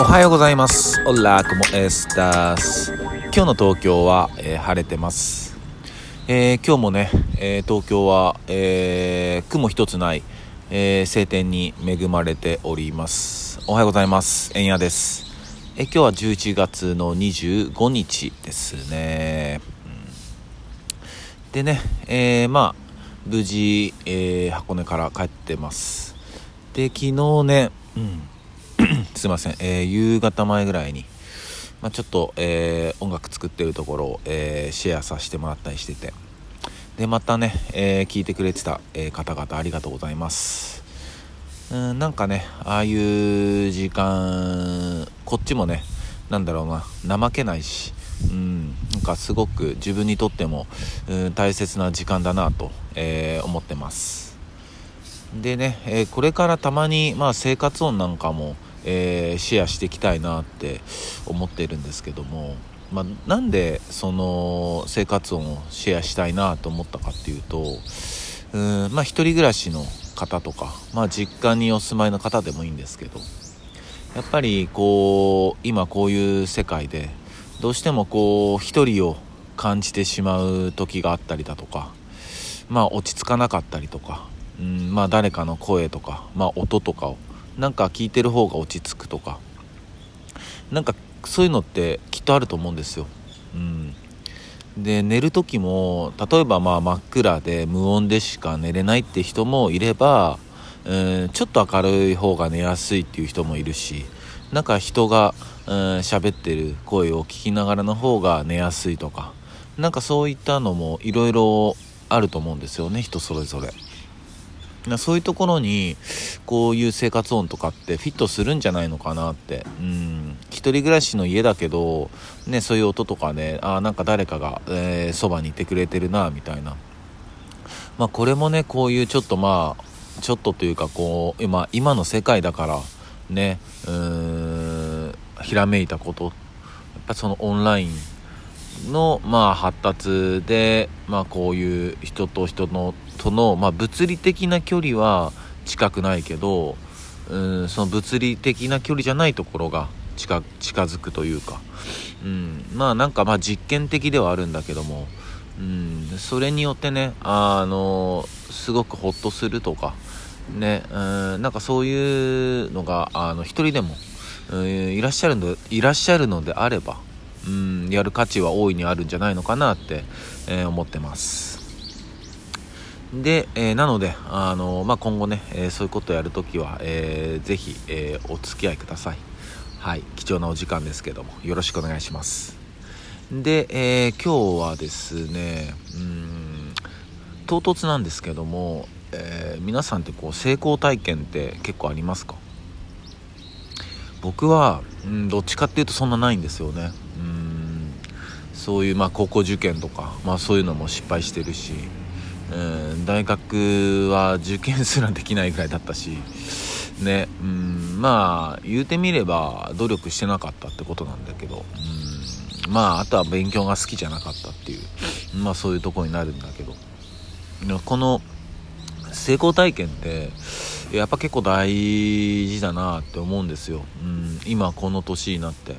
おはようございます。オラコモエスタス。今日の東京は、えー晴れてます。えー今日もね、えー東京は、えー雲一つない、え晴天に恵まれております。おはようございます。えんやです。え今日は11月の25日ですね。うんでね、えまあ、無事、えー箱根から帰ってます。で、昨日ね、うん。すいません、えー夕方前ぐらいに、まあ、ちょっと、えー音楽作ってるところを、えーシェアさせてもらったりしてて。でまたね、え聞いてくれてた、え方々ありがとうございます。うんなんかねああいう時間こっちもねなんだろうな怠けないしうんなんかすごく自分にとっても、うん、大切な時間だなと、え思ってます。でね、えーこれからたまに、まあ、生活音なんかも、えーシェアしていきたいなって思っているんですけども、まあ、なんでその生活音をシェアしたいなと思ったかっていうとうんまあ一人暮らしの方とか、まあ、実家にお住まいの方でもいいんですけどやっぱりこう今こういう世界でどうしてもこう一人を感じてしまう時があったりだとかまあ落ち着かなかったりとか、うん、まあ誰かの声とか、まあ音とかをなんか聞いてる方が落ち着くとかなんかそういうのってきっとあると思うんですよ。うん、で寝る時も例えばまあ真っ暗で無音でしか寝れないって人もいれば、うん、ちょっと明るい方が寝やすいっていう人もいるしなんか人がうん喋ってる声を聞きながらの方が寝やすいとかなんかそういったのもいろいろあると思うんですよね人それぞれ。そういうところにこういう生活音とかってフィットするんじゃないのかなって。うん。一人暮らしの家だけど、ね、そういう音とかねあーなんか誰かが、えーそばにいてくれてるなみたいな、まあ、これもねこういうちょっとまあちょっとというかこう今今の世界だからねうんひらめいたこと。やっぱそのオンラインの、まあ、発達で、まあ、こういう人と人のとの、まあ、物理的な距離は近くないけどうんその物理的な距離じゃないところが近づくというか、うん、まあなんかまあ実験的ではあるんだけども、うん、それによってねあのすごくホッとするとか。ねうんなんかそういうのがあの一人でも、いらっしゃるのいらっしゃるのであればうん、やる価値は大いにあるんじゃないのかなって、えー思ってます。で、えーなので、あのまあ、今後ね、えーそういうことをやるときは、えーぜひ、えーお付き合いください。はい、貴重なお時間ですけども、よろしくお願いします。で、えー今日はですね、うん、唐突なんですけども、えー皆さんってこう成功体験って結構ありますか？僕は、うん、どっちかっていうとそんなないんですよねうんそういう、まあ、高校受験とか、まあ、そういうのも失敗してるし、うん、大学は受験すらできないぐらいだったしねうんまあ言うてみれば努力してなかったってことなんだけどうんまああとは勉強が好きじゃなかったっていうまあそういうとこになるんだけどこの成功体験ってやっぱ結構大事だなって思うんですよ、うん、今この年になって、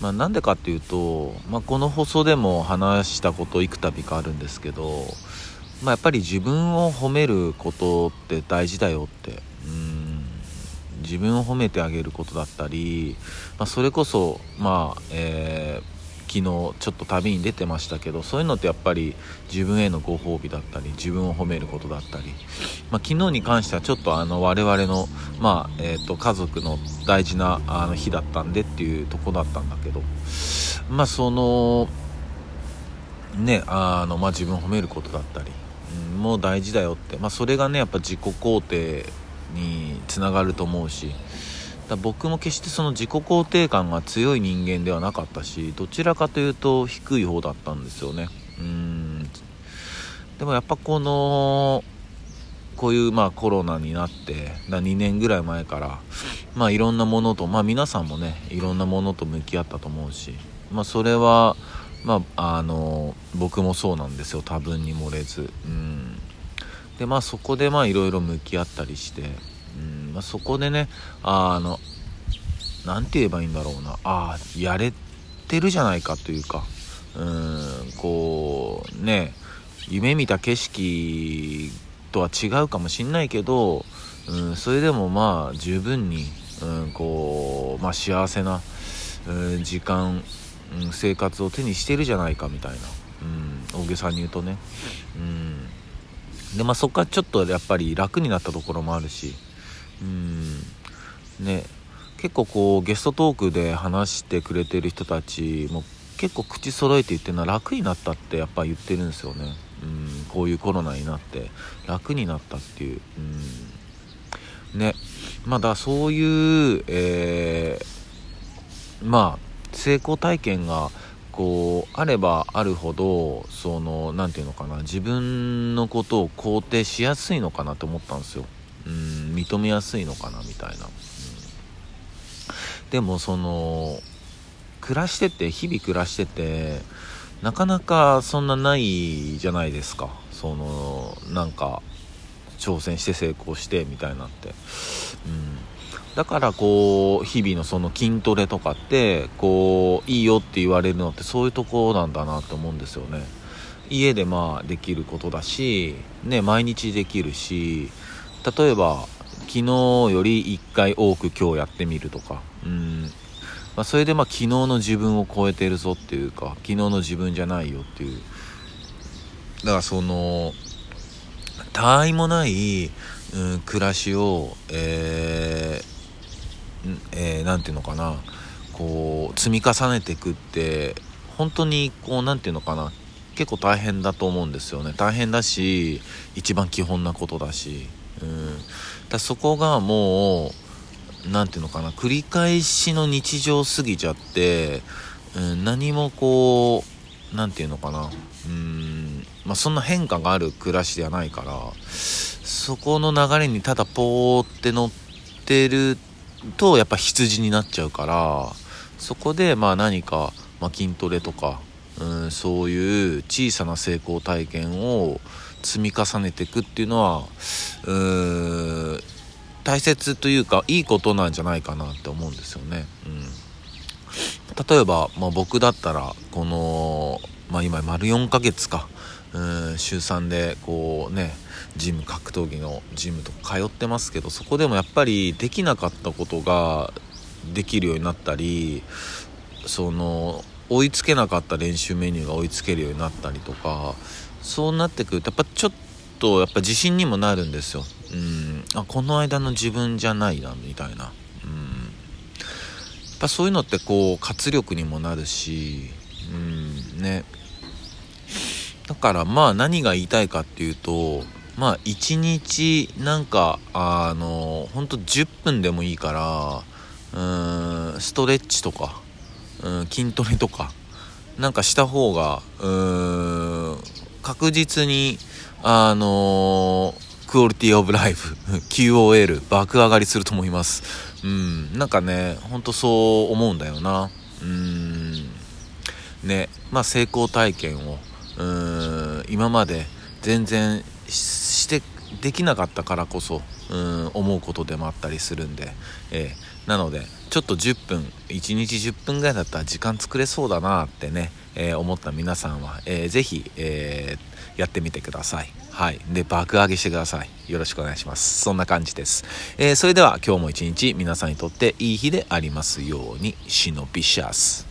まあ、なんでかっていうと、まあ、この放送でも話したこと幾度かあるんですけど、まあ、やっぱり自分を褒めることって大事だよって、うん、自分を褒めてあげることだったり、まあ、それこそまあえー昨日ちょっと旅に出てましたけどそういうのってやっぱり自分へのご褒美だったり自分を褒めることだったり、まあ、昨日に関してはちょっとあの我々の、まあえー、と家族の大事なあの日だったんでっていうとこだったんだけどまあそのねあの、まあ、自分を褒めることだったり、うん、もう大事だよって、まあ、それがねやっぱ自己肯定につながると思うしだ僕も決してその自己肯定感が強い人間ではなかったしどちらかというと低い方だったんですよね。うん。でもやっぱこのこういうまあコロナになってだ2年ぐらい前からまあいろんなものとまあ皆さんもねいろんなものと向き合ったと思うしまあそれはまああの僕もそうなんですよ。多分に漏れず。うん。でまあそこでまあいろいろ向き合ったりしてまあ、そこでねあの何て言えばいいんだろうな。ああやれてるじゃないかというか。うんこうね夢見た景色とは違うかもしんないけど、うん、それでもまあ十分に、うん、こう、まあ、幸せな、うん、時間、うん、生活を手にしてるじゃないかみたいな、うん、大げさに言うとね、うん、でまあそこからちょっとやっぱり楽になったところもあるし、うん、ね。結構こうゲストトークで話してくれてる人たちも結構口揃えて言ってるのは楽になったってやっぱ言ってるんですよね。うん、こういうコロナになって楽になったっていう、うん、ね。まだそういう、えー、まあ成功体験がこうあればあるほどその何て言うのかな自分のことを肯定しやすいのかなと思ったんですよ、うん、認めやすいのかなみたいな、うん、でもその暮らしてて日々暮らしててなかなかそんなないじゃないですか。そのなんか挑戦して成功してみたいなって、うん、だからこう日々のその筋トレとかってこういいよって言われるのってそういうとこなんだなと思うんですよね。家でまあできることだしね毎日できるし例えば昨日より1回多く今日やってみるとか、うん、まあ、それでまあ昨日の自分を超えてるぞっていうか昨日の自分じゃないよっていう。だからその他愛もない、うん、暮らしをえー、えー、て言うのかな。こう積み重ねていくって本当にこう何て言うのかな。結構大変だと思うんですよね。大変だし一番基本なことだし、うん、だそこがもう何ていうのかな繰り返しの日常過ぎちゃって、うん、何もこう何て言うのかなうんまあそんな変化がある暮らしではないからそこの流れにただポーって乗ってるとやっぱ羊になっちゃうからそこでまあ何か、まあ、筋トレとか、うん、そういう小さな成功体験を積み重ねていくっていうのはうーん大切というかいいことなんじゃないかなって思うんですよね。うん、例えば、まあ、僕だったらこの、まあ、今丸4ヶ月かうん週3でこうねジム格闘技のジムとか通ってますけどそこでもやっぱりできなかったことができるようになったりその追いつけなかった練習メニューが追いつけるようになったりとかそうなってくるとやっぱちょっとやっぱ自信にもなるんですよ。うん。あこの間の自分じゃないなみたいな。うん。やっぱそういうのってこう活力にもなるしうん。ね。だからまあ何が言いたいかっていうとまあ一日なんかあのほんと10分でもいいからうんストレッチとかうん筋トレとか。なんかした方がうん確実にあのークオリティオブライフ QOL 爆上がりすると思います。うんなんかねほんとそう思うんだよな。うんねまあ成功体験をうん今まで全然してできなかったからこそうん思うことでもあったりするんで、えー、なのでちょっと10分1日10分ぐらいだったら時間作れそうだなってね、えー、思った皆さんは、えー、ぜひ、えー、やってみてください。はい。で、爆上げしてください。よろしくお願いします。そんな感じです。えー、それでは今日も一日皆さんにとっていい日でありますように、シノピシャス。